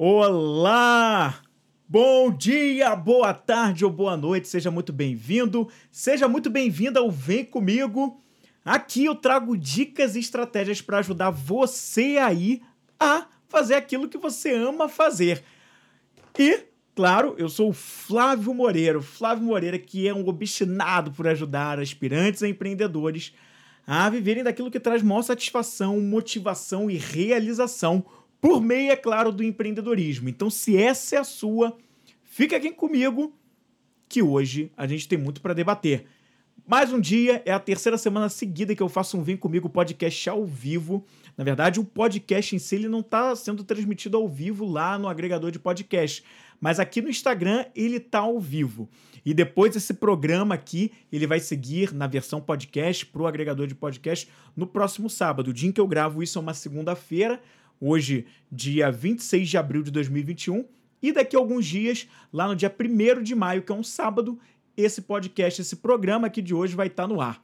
Olá! Bom dia, boa tarde ou boa noite, seja muito bem-vindo, seja muito bem-vinda ao Vem Comigo. Aqui eu trago dicas e estratégias para ajudar você aí a fazer aquilo que você ama fazer. E, claro, eu sou o Flávio Moreira, Flávio Moreira que é um obstinado por ajudar aspirantes a empreendedores a viverem daquilo que traz maior satisfação, motivação e realização por meio, é claro, do empreendedorismo. Então, se essa é a sua, fica aqui comigo que hoje a gente tem muito para debater. Mais um dia, é a terceira semana seguida que eu faço um Vem Comigo podcast ao vivo. Na verdade, o podcast em si ele não está sendo transmitido ao vivo lá no agregador de podcast, mas aqui no Instagram ele está ao vivo. E depois esse programa aqui, ele vai seguir na versão podcast para o agregador de podcast no próximo sábado. O dia em que eu gravo isso é uma segunda-feira, hoje, dia 26 de abril de 2021. E daqui a alguns dias, lá no dia 1 de maio, que é um sábado, esse podcast, esse programa aqui de hoje vai estar no ar.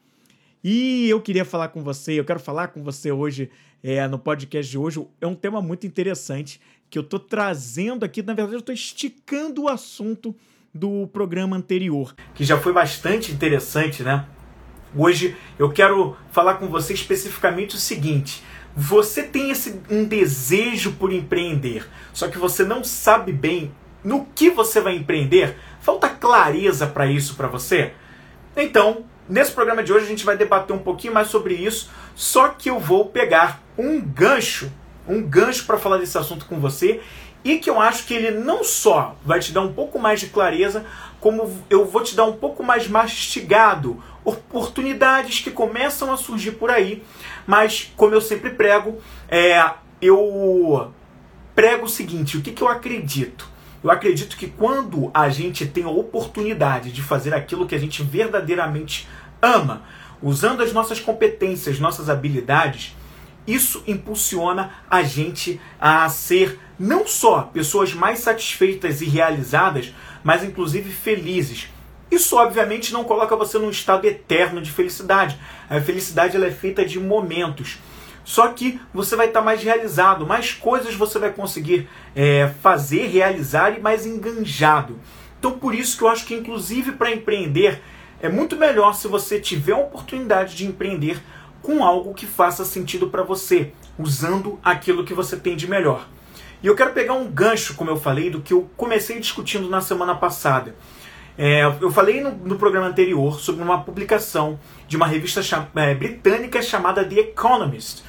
E eu queria falar com você, eu quero falar com você hoje é, no podcast de hoje. É um tema muito interessante que eu estou trazendo aqui. Na verdade, eu estou esticando o assunto do programa anterior, que já foi bastante interessante, né? Hoje eu quero falar com você especificamente o seguinte: você tem esse um desejo por empreender, só que você não sabe bem no que você vai empreender, falta clareza para isso para você? Então, nesse programa de hoje a gente vai debater um pouquinho mais sobre isso, só que eu vou pegar um gancho, um gancho para falar desse assunto com você e que eu acho que ele não só vai te dar um pouco mais de clareza, como eu vou te dar um pouco mais mastigado oportunidades que começam a surgir por aí, mas como eu sempre prego, é, eu prego o seguinte: o que, que eu acredito? Eu acredito que quando a gente tem a oportunidade de fazer aquilo que a gente verdadeiramente ama, usando as nossas competências, nossas habilidades, isso impulsiona a gente a ser não só pessoas mais satisfeitas e realizadas, mas inclusive felizes. Isso obviamente não coloca você num estado eterno de felicidade. A felicidade ela é feita de momentos. Só que você vai estar mais realizado, mais coisas você vai conseguir é, fazer, realizar e mais enganjado. Então por isso que eu acho que inclusive para empreender é muito melhor se você tiver a oportunidade de empreender com algo que faça sentido para você, usando aquilo que você tem de melhor. E eu quero pegar um gancho, como eu falei, do que eu comecei discutindo na semana passada. É, eu falei no, no, programa anterior sobre uma publicação de uma revista cham é, britânica chamada The Economist,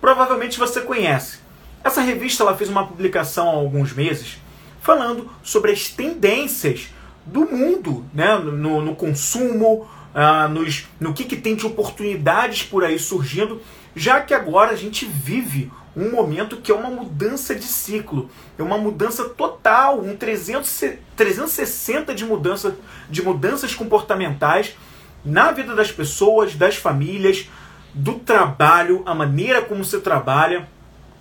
provavelmente você conhece. Essa revista ela fez uma publicação há alguns meses falando sobre as tendências do mundo né, no, no consumo, uh, nos, no que, que tem de oportunidades por aí surgindo, já que agora a gente vive um momento que é uma mudança de ciclo, é uma mudança total, um 300, 360 de, mudança, de mudanças comportamentais na vida das pessoas, das famílias, do trabalho, a maneira como você trabalha.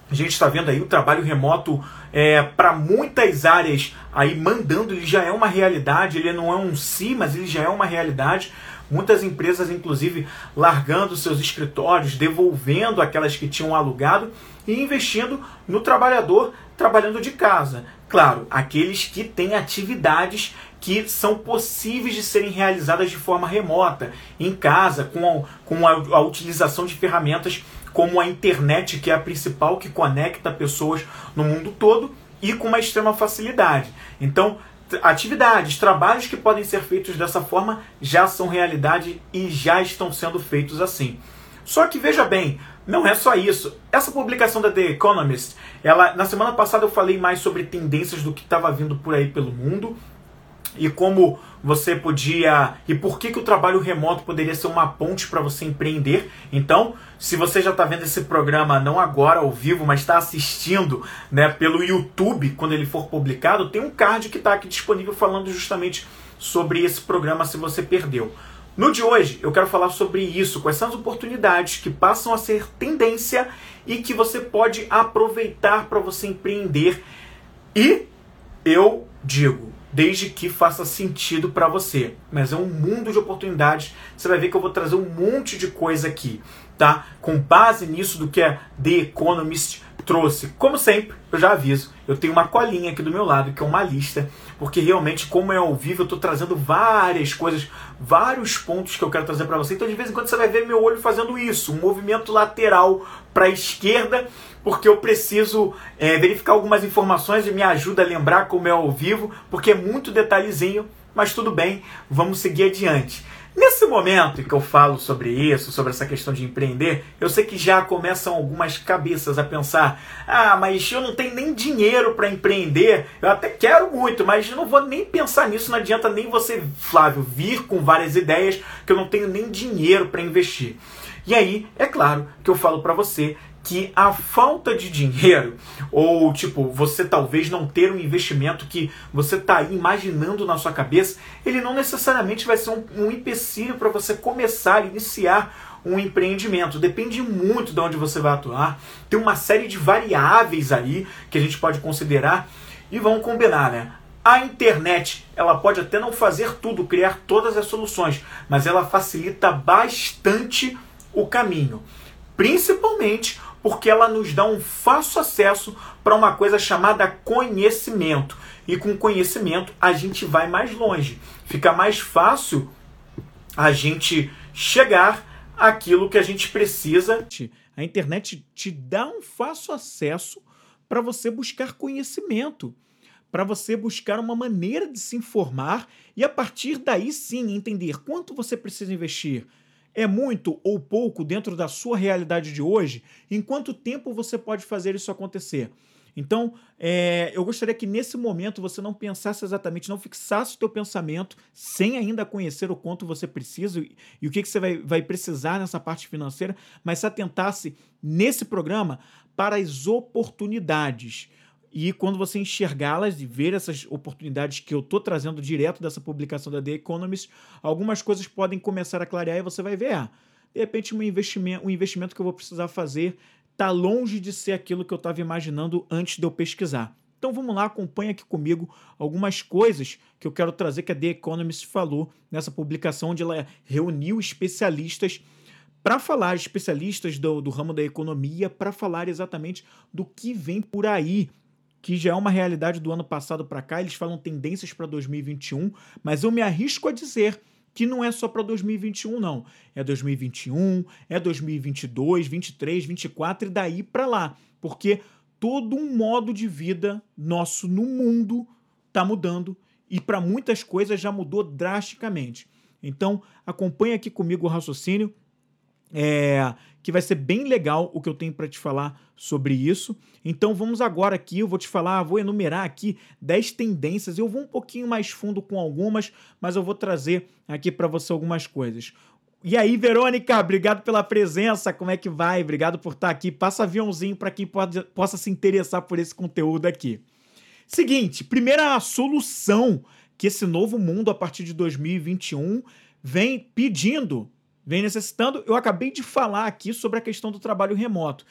A gente está vendo aí o trabalho remoto é, para muitas áreas aí mandando, ele já é uma realidade, ele não é um si, mas ele já é uma realidade. Muitas empresas, inclusive, largando seus escritórios, devolvendo aquelas que tinham alugado e investindo no trabalhador trabalhando de casa. Claro, aqueles que têm atividades que são possíveis de serem realizadas de forma remota, em casa, com a, com a, a utilização de ferramentas como a internet, que é a principal que conecta pessoas no mundo todo, e com uma extrema facilidade. Então, atividades, trabalhos que podem ser feitos dessa forma já são realidade e já estão sendo feitos assim. Só que veja bem, não é só isso. Essa publicação da The Economist, ela, na semana passada eu falei mais sobre tendências do que estava vindo por aí pelo mundo e como você podia e por que, que o trabalho remoto poderia ser uma ponte para você empreender. Então, se você já está vendo esse programa não agora ao vivo, mas está assistindo né, pelo YouTube quando ele for publicado, tem um card que está aqui disponível falando justamente sobre esse programa se você perdeu. No de hoje, eu quero falar sobre isso, quais são as oportunidades que passam a ser tendência e que você pode aproveitar para você empreender. E eu digo, desde que faça sentido para você. Mas é um mundo de oportunidades. Você vai ver que eu vou trazer um monte de coisa aqui, tá? Com base nisso do que é The Economist trouxe, como sempre, eu já aviso, eu tenho uma colinha aqui do meu lado, que é uma lista, porque realmente, como é ao vivo, eu estou trazendo várias coisas, vários pontos que eu quero trazer para você. Então, de vez em quando, você vai ver meu olho fazendo isso, um movimento lateral para a esquerda, porque eu preciso é, verificar algumas informações e me ajuda a lembrar como é ao vivo, porque é muito detalhezinho, mas tudo bem, vamos seguir adiante. Nesse momento que eu falo sobre isso, sobre essa questão de empreender, eu sei que já começam algumas cabeças a pensar: ah, mas eu não tenho nem dinheiro para empreender, eu até quero muito, mas não vou nem pensar nisso, não adianta nem você, Flávio, vir com várias ideias que eu não tenho nem dinheiro para investir. E aí, é claro que eu falo para você que a falta de dinheiro, ou tipo, você talvez não ter um investimento que você está imaginando na sua cabeça, ele não necessariamente vai ser um, um empecilho para você começar, iniciar um empreendimento. Depende muito de onde você vai atuar. Tem uma série de variáveis aí que a gente pode considerar e vamos combinar, né? A internet, ela pode até não fazer tudo, criar todas as soluções, mas ela facilita bastante o caminho. Principalmente porque ela nos dá um fácil acesso para uma coisa chamada conhecimento. E com conhecimento a gente vai mais longe. Fica mais fácil a gente chegar àquilo que a gente precisa. A internet te dá um fácil acesso para você buscar conhecimento, para você buscar uma maneira de se informar e a partir daí sim entender quanto você precisa investir é muito ou pouco dentro da sua realidade de hoje? Em quanto tempo você pode fazer isso acontecer? Então, é, eu gostaria que nesse momento você não pensasse exatamente, não fixasse o teu pensamento sem ainda conhecer o quanto você precisa e, e o que, que você vai, vai precisar nessa parte financeira, mas se atentasse nesse programa para as oportunidades. E quando você enxergá-las e ver essas oportunidades que eu estou trazendo direto dessa publicação da The Economist, algumas coisas podem começar a clarear e você vai ver, ah, de repente um investimento, um investimento que eu vou precisar fazer está longe de ser aquilo que eu estava imaginando antes de eu pesquisar. Então vamos lá, acompanha aqui comigo algumas coisas que eu quero trazer que a The Economist falou nessa publicação, onde ela reuniu especialistas para falar, especialistas do, do ramo da economia, para falar exatamente do que vem por aí que já é uma realidade do ano passado para cá, eles falam tendências para 2021, mas eu me arrisco a dizer que não é só para 2021 não, é 2021, é 2022, 23, 24 e daí para lá, porque todo um modo de vida nosso no mundo está mudando e para muitas coisas já mudou drasticamente. Então, acompanhe aqui comigo o raciocínio é, que vai ser bem legal o que eu tenho para te falar sobre isso. Então vamos agora aqui, eu vou te falar, vou enumerar aqui 10 tendências. Eu vou um pouquinho mais fundo com algumas, mas eu vou trazer aqui para você algumas coisas. E aí, Verônica, obrigado pela presença. Como é que vai? Obrigado por estar aqui. Passa aviãozinho para quem pode, possa se interessar por esse conteúdo aqui. Seguinte, primeira solução que esse novo mundo a partir de 2021 vem pedindo vem necessitando. Eu acabei de falar aqui sobre a questão do trabalho remoto.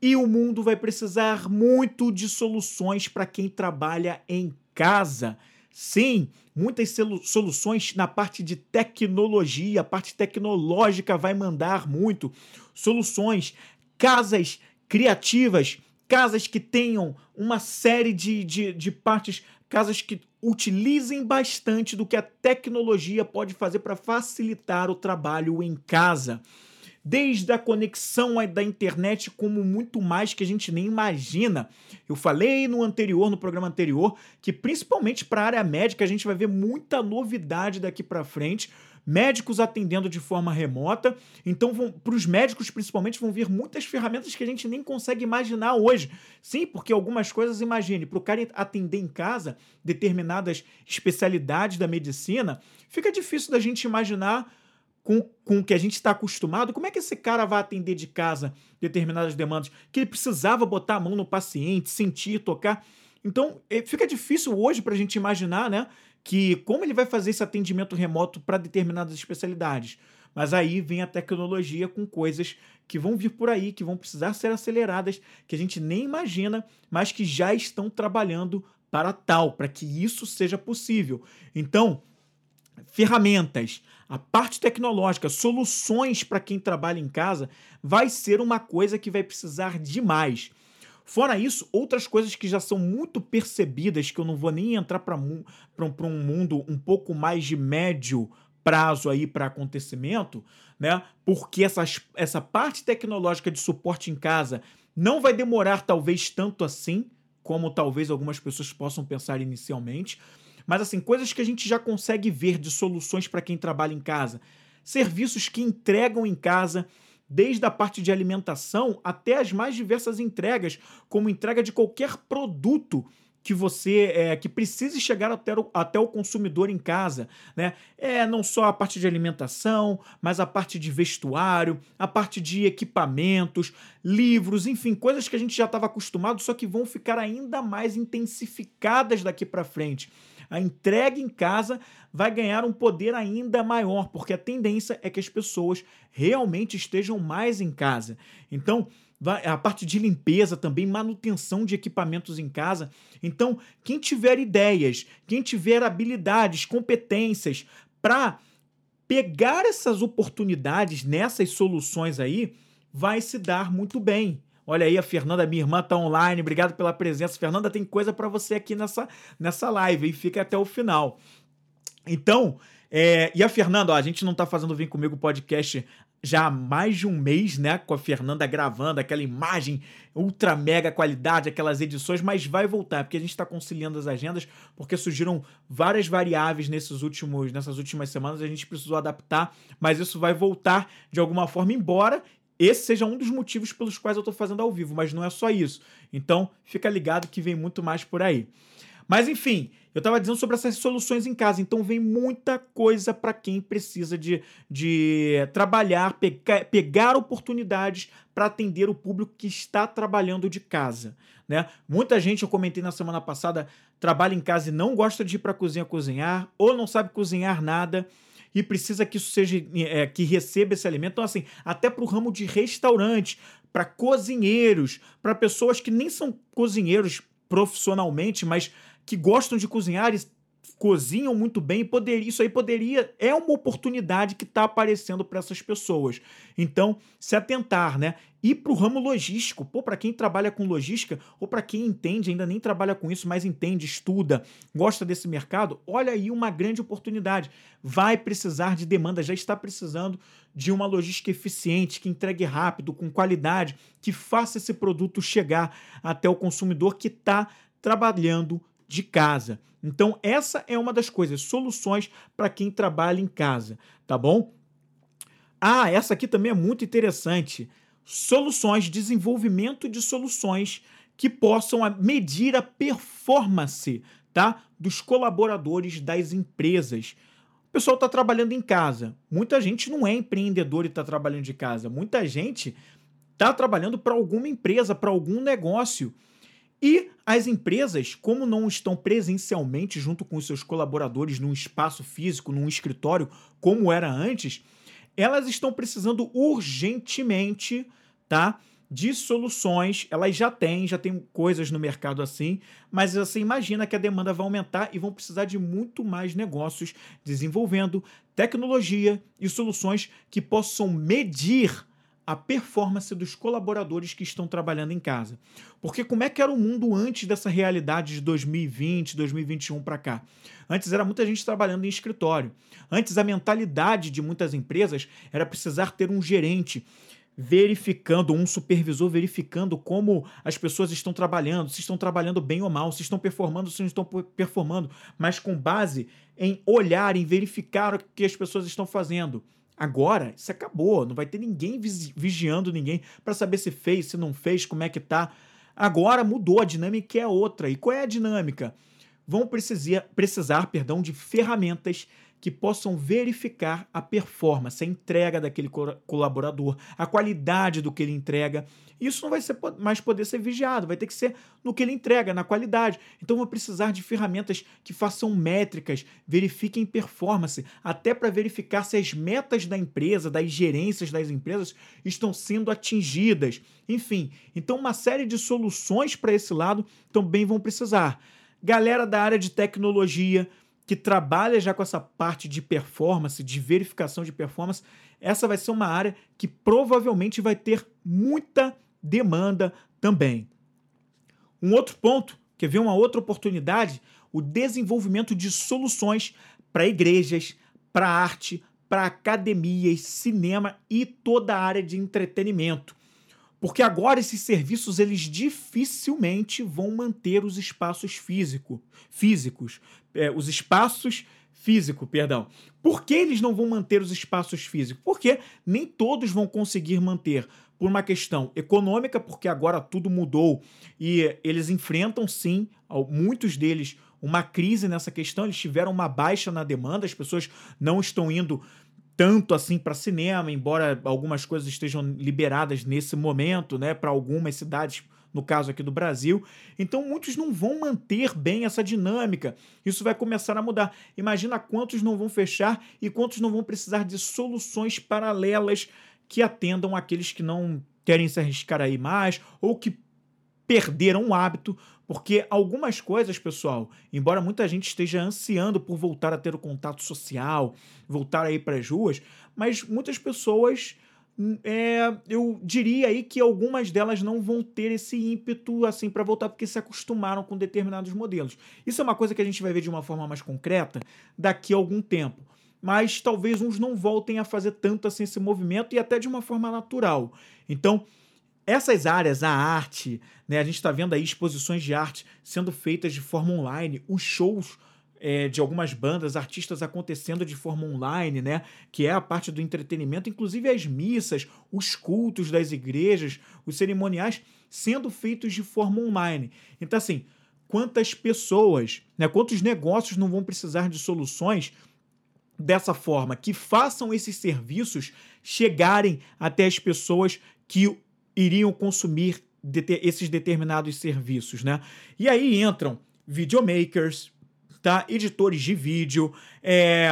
E o mundo vai precisar muito de soluções para quem trabalha em casa. Sim, muitas soluções na parte de tecnologia, a parte tecnológica vai mandar muito. Soluções, casas criativas, casas que tenham uma série de, de, de partes, casas que utilizem bastante do que a tecnologia pode fazer para facilitar o trabalho em casa. Desde a conexão da internet, como muito mais que a gente nem imagina. Eu falei no anterior, no programa anterior, que principalmente para a área médica a gente vai ver muita novidade daqui para frente médicos atendendo de forma remota. Então, para os médicos, principalmente, vão vir muitas ferramentas que a gente nem consegue imaginar hoje. Sim, porque algumas coisas, imagine, para o cara atender em casa determinadas especialidades da medicina, fica difícil da gente imaginar com, com o que a gente está acostumado, como é que esse cara vai atender de casa determinadas demandas? Que ele precisava botar a mão no paciente, sentir, tocar. Então, é, fica difícil hoje para a gente imaginar, né? Que como ele vai fazer esse atendimento remoto para determinadas especialidades. Mas aí vem a tecnologia com coisas que vão vir por aí, que vão precisar ser aceleradas, que a gente nem imagina, mas que já estão trabalhando para tal, para que isso seja possível. Então, ferramentas, a parte tecnológica, soluções para quem trabalha em casa, vai ser uma coisa que vai precisar demais. Fora isso, outras coisas que já são muito percebidas, que eu não vou nem entrar para um, um mundo um pouco mais de médio prazo aí para acontecimento, né? Porque essas, essa parte tecnológica de suporte em casa não vai demorar talvez tanto assim, como talvez algumas pessoas possam pensar inicialmente. Mas assim, coisas que a gente já consegue ver de soluções para quem trabalha em casa. Serviços que entregam em casa, desde a parte de alimentação até as mais diversas entregas, como entrega de qualquer produto que você é, que precise chegar até o, até o consumidor em casa, né? É não só a parte de alimentação, mas a parte de vestuário, a parte de equipamentos, livros, enfim, coisas que a gente já estava acostumado, só que vão ficar ainda mais intensificadas daqui para frente. A entrega em casa vai ganhar um poder ainda maior, porque a tendência é que as pessoas realmente estejam mais em casa. Então, a parte de limpeza também, manutenção de equipamentos em casa. Então, quem tiver ideias, quem tiver habilidades, competências para pegar essas oportunidades nessas soluções aí, vai se dar muito bem. Olha aí, a Fernanda, minha irmã, tá online. Obrigado pela presença. Fernanda, tem coisa para você aqui nessa, nessa live e fica até o final. Então, é, e a Fernanda, ó, a gente não tá fazendo Vem Comigo podcast já há mais de um mês, né, com a Fernanda gravando aquela imagem ultra mega qualidade, aquelas edições, mas vai voltar, porque a gente está conciliando as agendas, porque surgiram várias variáveis nesses últimos, nessas últimas semanas, a gente precisou adaptar, mas isso vai voltar de alguma forma, embora esse seja um dos motivos pelos quais eu estou fazendo ao vivo, mas não é só isso. Então, fica ligado que vem muito mais por aí. Mas enfim, eu estava dizendo sobre essas soluções em casa, então vem muita coisa para quem precisa de, de trabalhar, pegar, pegar oportunidades para atender o público que está trabalhando de casa. Né? Muita gente, eu comentei na semana passada, trabalha em casa e não gosta de ir para a cozinha cozinhar, ou não sabe cozinhar nada e precisa que isso seja é, que receba esse alimento. Então, assim, até para o ramo de restaurante, para cozinheiros, para pessoas que nem são cozinheiros profissionalmente, mas que gostam de cozinhar e cozinham muito bem, isso aí poderia é uma oportunidade que está aparecendo para essas pessoas. Então, se atentar, né? Ir para o ramo logístico, pô, para quem trabalha com logística ou para quem entende, ainda nem trabalha com isso, mas entende, estuda, gosta desse mercado, olha aí uma grande oportunidade. Vai precisar de demanda, já está precisando de uma logística eficiente, que entregue rápido, com qualidade, que faça esse produto chegar até o consumidor que está trabalhando de casa. Então, essa é uma das coisas, soluções para quem trabalha em casa, tá bom? Ah, essa aqui também é muito interessante. Soluções, desenvolvimento de soluções que possam medir a performance tá, dos colaboradores das empresas. O pessoal está trabalhando em casa. Muita gente não é empreendedor e está trabalhando de casa. Muita gente está trabalhando para alguma empresa, para algum negócio. E as empresas, como não estão presencialmente junto com os seus colaboradores num espaço físico, num escritório, como era antes, elas estão precisando urgentemente, tá? De soluções, elas já têm, já tem coisas no mercado assim, mas você imagina que a demanda vai aumentar e vão precisar de muito mais negócios desenvolvendo tecnologia e soluções que possam medir a performance dos colaboradores que estão trabalhando em casa. Porque como é que era o mundo antes dessa realidade de 2020, 2021 para cá? Antes era muita gente trabalhando em escritório. Antes a mentalidade de muitas empresas era precisar ter um gerente verificando, um supervisor verificando como as pessoas estão trabalhando, se estão trabalhando bem ou mal, se estão performando, se não estão performando, mas com base em olhar, em verificar o que as pessoas estão fazendo. Agora, isso acabou, não vai ter ninguém vigiando ninguém para saber se fez, se não fez, como é que tá. Agora mudou, a dinâmica é outra. E qual é a dinâmica? Vão precisar, precisar perdão, de ferramentas que possam verificar a performance, a entrega daquele colaborador, a qualidade do que ele entrega. Isso não vai ser mais poder ser vigiado, vai ter que ser no que ele entrega, na qualidade. Então vou precisar de ferramentas que façam métricas, verifiquem performance, até para verificar se as metas da empresa, das gerências das empresas estão sendo atingidas. Enfim, então uma série de soluções para esse lado também vão precisar. Galera da área de tecnologia, que trabalha já com essa parte de performance, de verificação de performance, essa vai ser uma área que provavelmente vai ter muita demanda também. Um outro ponto, quer ver uma outra oportunidade? O desenvolvimento de soluções para igrejas, para arte, para academias, cinema e toda a área de entretenimento. Porque agora esses serviços eles dificilmente vão manter os espaços físico, físicos, é, os espaços físico, perdão. Por que eles não vão manter os espaços físicos? Porque nem todos vão conseguir manter por uma questão econômica, porque agora tudo mudou e eles enfrentam sim, muitos deles uma crise nessa questão, eles tiveram uma baixa na demanda, as pessoas não estão indo tanto assim para cinema, embora algumas coisas estejam liberadas nesse momento, né, para algumas cidades, no caso aqui do Brasil. Então muitos não vão manter bem essa dinâmica. Isso vai começar a mudar. Imagina quantos não vão fechar e quantos não vão precisar de soluções paralelas que atendam aqueles que não querem se arriscar aí mais ou que perderam o hábito porque algumas coisas, pessoal, embora muita gente esteja ansiando por voltar a ter o contato social, voltar aí para as ruas, mas muitas pessoas, hum, é, eu diria aí que algumas delas não vão ter esse ímpeto assim para voltar porque se acostumaram com determinados modelos. Isso é uma coisa que a gente vai ver de uma forma mais concreta daqui a algum tempo. Mas talvez uns não voltem a fazer tanto assim esse movimento e até de uma forma natural. Então, essas áreas, a arte, né, a gente está vendo aí exposições de arte sendo feitas de forma online, os shows é, de algumas bandas, artistas acontecendo de forma online, né? Que é a parte do entretenimento, inclusive as missas, os cultos das igrejas, os cerimoniais sendo feitos de forma online. Então, assim, quantas pessoas, né? Quantos negócios não vão precisar de soluções dessa forma que façam esses serviços chegarem até as pessoas que iriam consumir esses determinados serviços, né? E aí entram videomakers, tá? Editores de vídeo, é,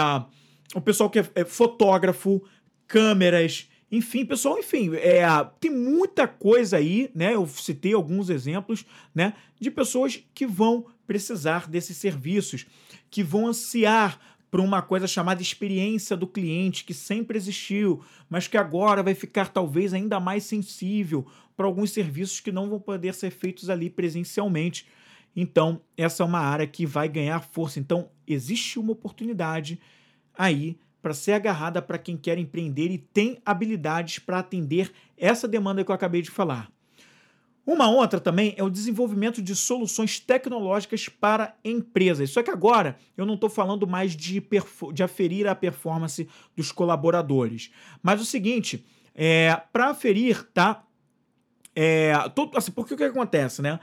o pessoal que é, é fotógrafo, câmeras, enfim, pessoal, enfim, é, tem muita coisa aí, né? Eu citei alguns exemplos, né? De pessoas que vão precisar desses serviços, que vão ansiar para uma coisa chamada experiência do cliente, que sempre existiu, mas que agora vai ficar talvez ainda mais sensível para alguns serviços que não vão poder ser feitos ali presencialmente. Então, essa é uma área que vai ganhar força. Então, existe uma oportunidade aí para ser agarrada para quem quer empreender e tem habilidades para atender essa demanda que eu acabei de falar. Uma outra também é o desenvolvimento de soluções tecnológicas para empresas. Só que agora eu não estou falando mais de, de aferir a performance dos colaboradores. Mas o seguinte, é, para aferir, tá? É, todo, assim, porque o que acontece, né?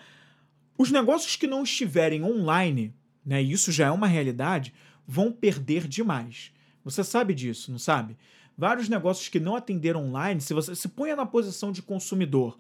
Os negócios que não estiverem online, né? E isso já é uma realidade, vão perder demais. Você sabe disso, não sabe? Vários negócios que não atenderam online, se você se põe na posição de consumidor,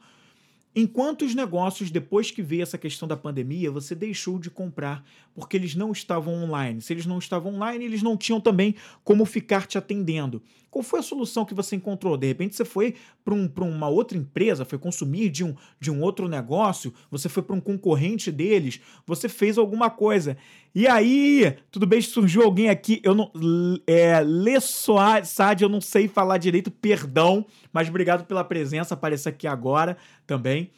Enquanto os negócios, depois que veio essa questão da pandemia, você deixou de comprar porque eles não estavam online. Se eles não estavam online, eles não tinham também como ficar te atendendo. Qual foi a solução que você encontrou? De repente você foi para um, uma outra empresa, foi consumir de um, de um outro negócio, você foi para um concorrente deles, você fez alguma coisa. E aí, tudo bem, surgiu alguém aqui, eu não. É, Lê eu não sei falar direito, perdão, mas obrigado pela presença, aparecer aqui agora também.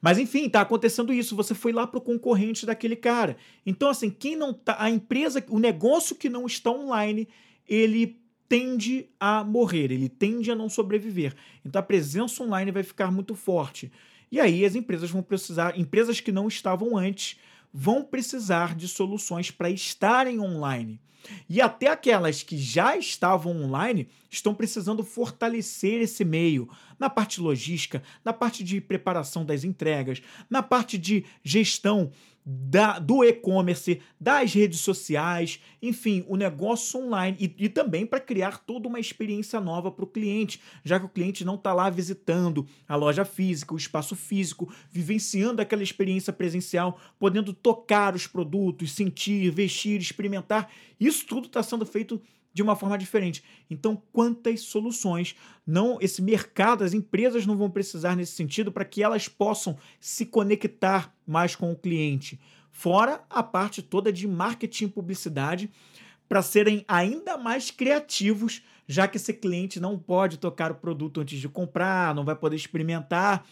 Mas enfim, tá acontecendo isso. Você foi lá pro concorrente daquele cara. Então, assim, quem não tá. A empresa, o negócio que não está online, ele tende a morrer, ele tende a não sobreviver. Então a presença online vai ficar muito forte. E aí as empresas vão precisar, empresas que não estavam antes, vão precisar de soluções para estarem online. E até aquelas que já estavam online estão precisando fortalecer esse meio na parte logística, na parte de preparação das entregas, na parte de gestão da, do e-commerce, das redes sociais, enfim, o negócio online e, e também para criar toda uma experiência nova para o cliente, já que o cliente não está lá visitando a loja física, o espaço físico, vivenciando aquela experiência presencial, podendo tocar os produtos, sentir, vestir, experimentar. Isso tudo está sendo feito de uma forma diferente. Então, quantas soluções não esse mercado, as empresas não vão precisar nesse sentido para que elas possam se conectar mais com o cliente? Fora a parte toda de marketing e publicidade para serem ainda mais criativos, já que esse cliente não pode tocar o produto antes de comprar, não vai poder experimentar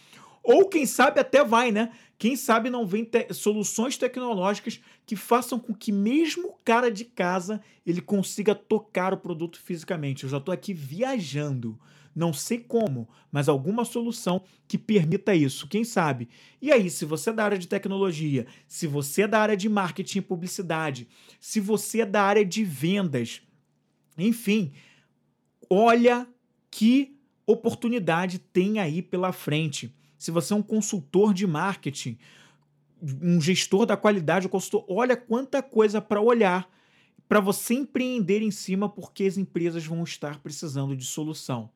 Ou quem sabe até vai, né? Quem sabe não vem te soluções tecnológicas que façam com que mesmo o cara de casa ele consiga tocar o produto fisicamente. Eu já estou aqui viajando. Não sei como, mas alguma solução que permita isso, quem sabe? E aí, se você é da área de tecnologia, se você é da área de marketing e publicidade, se você é da área de vendas, enfim, olha que oportunidade tem aí pela frente. Se você é um consultor de marketing, um gestor da qualidade, um consultor, olha quanta coisa para olhar para você empreender em cima, porque as empresas vão estar precisando de solução.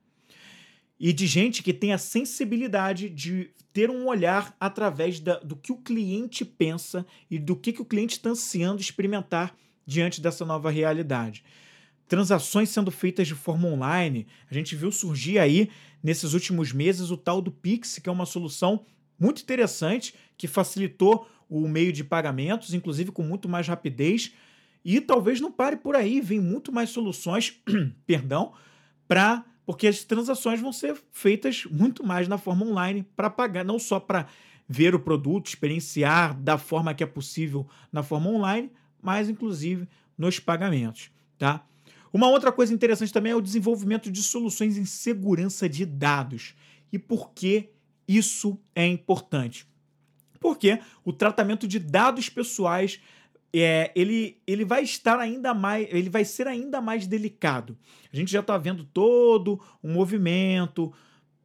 E de gente que tem a sensibilidade de ter um olhar através da, do que o cliente pensa e do que, que o cliente está ansiando experimentar diante dessa nova realidade transações sendo feitas de forma online. A gente viu surgir aí nesses últimos meses o tal do Pix, que é uma solução muito interessante que facilitou o meio de pagamentos, inclusive com muito mais rapidez. E talvez não pare por aí, vem muito mais soluções, perdão, para porque as transações vão ser feitas muito mais na forma online para pagar, não só para ver o produto, experienciar da forma que é possível na forma online, mas inclusive nos pagamentos, tá? Uma outra coisa interessante também é o desenvolvimento de soluções em segurança de dados. E por que isso é importante? Porque o tratamento de dados pessoais é, ele, ele vai estar ainda mais, ele vai ser ainda mais delicado. A gente já está vendo todo um movimento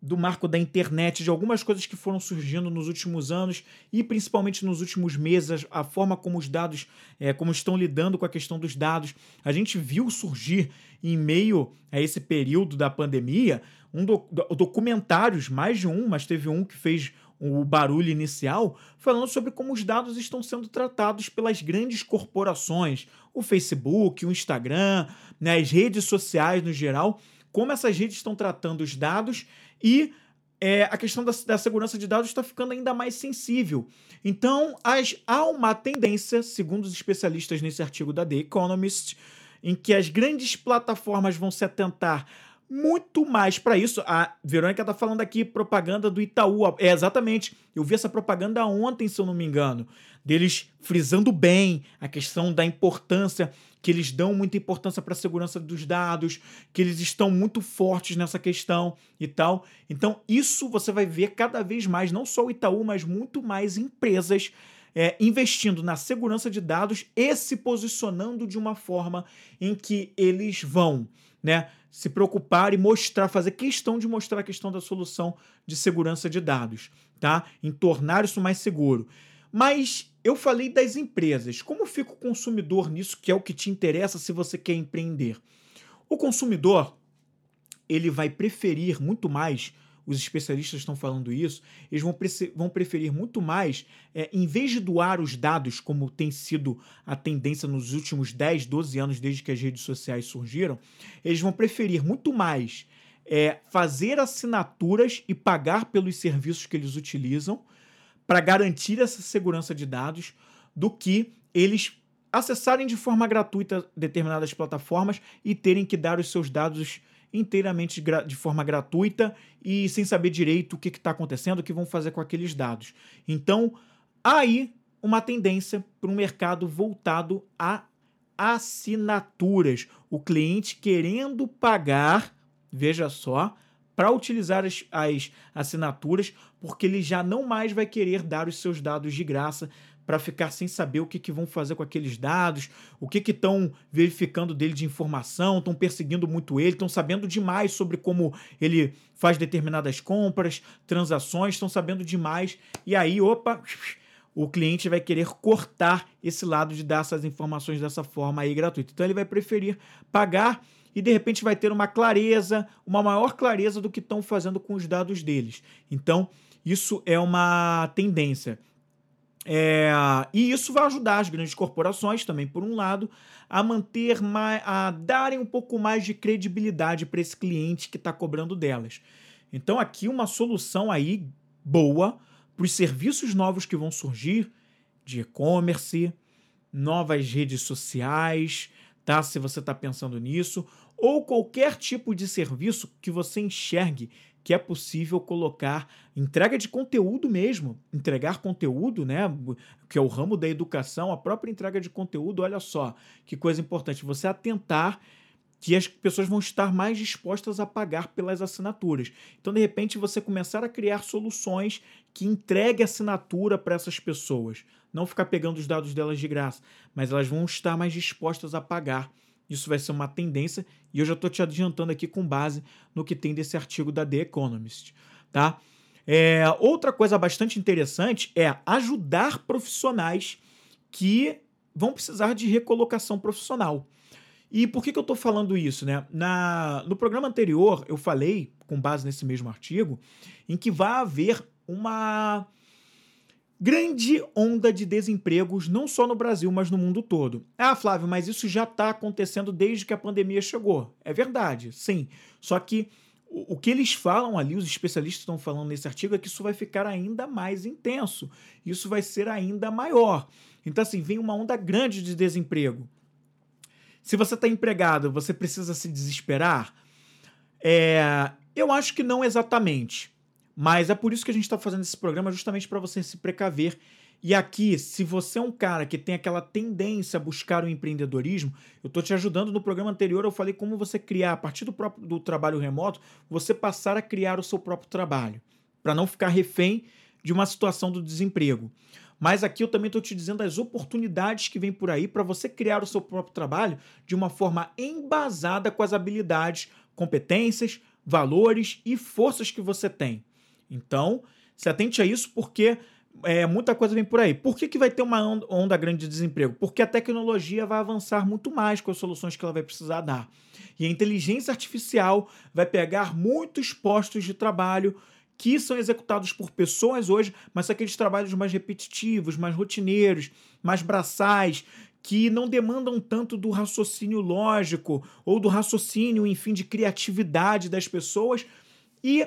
do marco da internet, de algumas coisas que foram surgindo nos últimos anos e principalmente nos últimos meses, a forma como os dados, é, como estão lidando com a questão dos dados. A gente viu surgir em meio a esse período da pandemia um do, documentários, mais de um, mas teve um que fez o barulho inicial, falando sobre como os dados estão sendo tratados pelas grandes corporações, o Facebook, o Instagram, né, as redes sociais no geral, como essas redes estão tratando os dados e é, a questão da, da, segurança de dados está ficando ainda mais sensível. Então, as, há uma tendência, segundo os especialistas nesse artigo da The Economist, em que as grandes plataformas vão se atentar muito mais para isso. A Verônica está falando aqui propaganda do Itaú. É exatamente. Eu vi essa propaganda ontem, se eu não me engano, deles frisando bem a questão da importância que eles dão muita importância para a segurança dos dados, que eles estão muito fortes nessa questão e tal. Então, isso você vai ver cada vez mais, não só o Itaú, mas muito mais empresas é, investindo na segurança de dados e se posicionando de uma forma em que eles vão né, se preocupar e mostrar, fazer questão de mostrar a questão da solução de segurança de dados, tá? Em tornar isso mais seguro. Mas eu falei das empresas. Como fica o consumidor nisso, que é o que te interessa se você quer empreender? O consumidor, ele vai preferir muito mais, os especialistas estão falando isso, eles vão, vão preferir muito mais, é, em vez de doar os dados, como tem sido a tendência nos últimos 10, 12 anos, desde que as redes sociais surgiram, eles vão preferir muito mais é, fazer assinaturas e pagar pelos serviços que eles utilizam para garantir essa segurança de dados do que eles acessarem de forma gratuita determinadas plataformas e terem que dar os seus dados inteiramente de forma gratuita e sem saber direito o que está acontecendo, o que vão fazer com aqueles dados. Então, aí uma tendência para um mercado voltado a assinaturas. O cliente querendo pagar, veja só, para utilizar as, as assinaturas, porque ele já não mais vai querer dar os seus dados de graça para ficar sem saber o que, que vão fazer com aqueles dados, o que estão verificando dele de informação, estão perseguindo muito ele, estão sabendo demais sobre como ele faz determinadas compras, transações, estão sabendo demais. E aí, opa, o cliente vai querer cortar esse lado de dar essas informações dessa forma aí gratuita. Então ele vai preferir pagar e de repente vai ter uma clareza, uma maior clareza do que estão fazendo com os dados deles. Então, isso é uma tendência. É, e isso vai ajudar as grandes corporações também, por um lado, a manter mais, a darem um pouco mais de credibilidade para esse cliente que está cobrando delas. Então, aqui uma solução aí boa para os serviços novos que vão surgir de e-commerce, novas redes sociais, tá? Se você está pensando nisso, ou qualquer tipo de serviço que você enxergue que é possível colocar entrega de conteúdo mesmo, entregar conteúdo, né, que é o ramo da educação, a própria entrega de conteúdo, olha só, que coisa importante, você atentar que as pessoas vão estar mais dispostas a pagar pelas assinaturas. Então, de repente, você começar a criar soluções que entreguem assinatura para essas pessoas. Não ficar pegando os dados delas de graça, mas elas vão estar mais dispostas a pagar. Isso vai ser uma tendência e eu já estou te adiantando aqui com base no que tem desse artigo da The Economist. Tá? É, outra coisa bastante interessante é ajudar profissionais que vão precisar de recolocação profissional. E por que, que eu estou falando isso? Né? Na, no programa anterior, eu falei, com base nesse mesmo artigo, em que vai haver uma grande onda de desempregos, não só no Brasil, mas no mundo todo. Ah, Flávio, mas isso já está acontecendo desde que a pandemia chegou. É verdade, sim. Só que o, que eles falam ali, os especialistas estão falando nesse artigo, é que isso vai ficar ainda mais intenso. Isso vai ser ainda maior. Então, assim, vem uma onda grande de desemprego. Se você está empregado, você precisa se desesperar? É, eu acho que não exatamente. Mas é por isso que a gente está fazendo esse programa, justamente para você se precaver. E aqui, se você é um cara que tem aquela tendência a buscar o empreendedorismo, eu estou te ajudando. No programa anterior eu falei como você criar, a partir do, próprio, do trabalho remoto, você passar a criar o seu próprio trabalho, para não ficar refém de uma situação do desemprego. Mas aqui eu também estou te dizendo as oportunidades que vem por aí para você criar o seu próprio trabalho de uma forma embasada com as habilidades, competências, valores e forças que você tem. Então, se atente a isso porque é, muita coisa vem por aí. Por que, que vai ter uma onda grande de desemprego? Porque a tecnologia vai avançar muito mais com as soluções que ela vai precisar dar. E a inteligência artificial vai pegar muitos postos de trabalho que são executados por pessoas hoje, mas são aqueles trabalhos mais repetitivos, mais rotineiros, mais braçais, que não demandam tanto do raciocínio lógico ou do raciocínio, enfim, de criatividade das pessoas e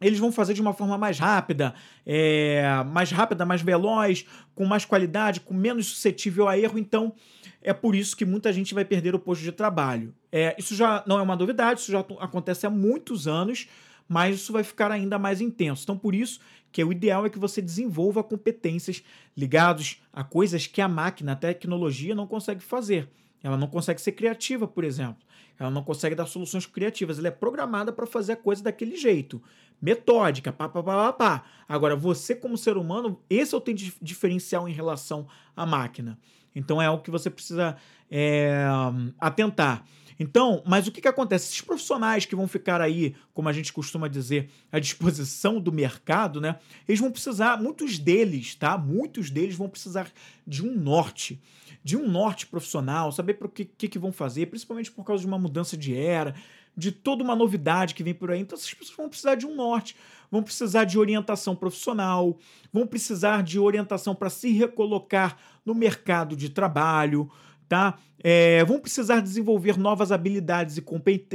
eles vão fazer de uma forma mais rápida, é, mais rápida, mais veloz, com mais qualidade, com menos suscetível a erro. Então, é por isso que muita gente vai perder o posto de trabalho. É, isso já não é uma novidade, isso já acontece há muitos anos mas isso vai ficar ainda mais intenso. Então, por isso que o ideal é que você desenvolva competências ligadas a coisas que a máquina, a tecnologia não consegue fazer. Ela não consegue ser criativa, por exemplo. Ela não consegue dar soluções criativas. Ela é programada para fazer a coisa daquele jeito. Metódica, pá, pá, pá, pá, pá. Agora, você, como ser humano, esse é o diferencial em relação à máquina. Então, é algo que você precisa é, atentar. Então, mas o que, que acontece? Esses profissionais que vão ficar aí, como a gente costuma dizer, à disposição do mercado, né? Eles vão precisar, muitos deles, tá? Muitos deles vão precisar de um norte de um norte profissional, saber para o que, que, que, vão fazer, principalmente por causa de uma mudança de era, de toda uma novidade que vem por aí. Então, essas pessoas vão precisar de um norte, vão precisar de orientação profissional, vão precisar de orientação para se recolocar no mercado de trabalho, tá? É, vão precisar desenvolver novas habilidades e